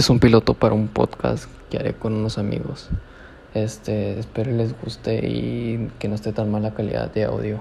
Este es un piloto para un podcast que haré con unos amigos. Este, espero les guste y que no esté tan mala calidad de audio.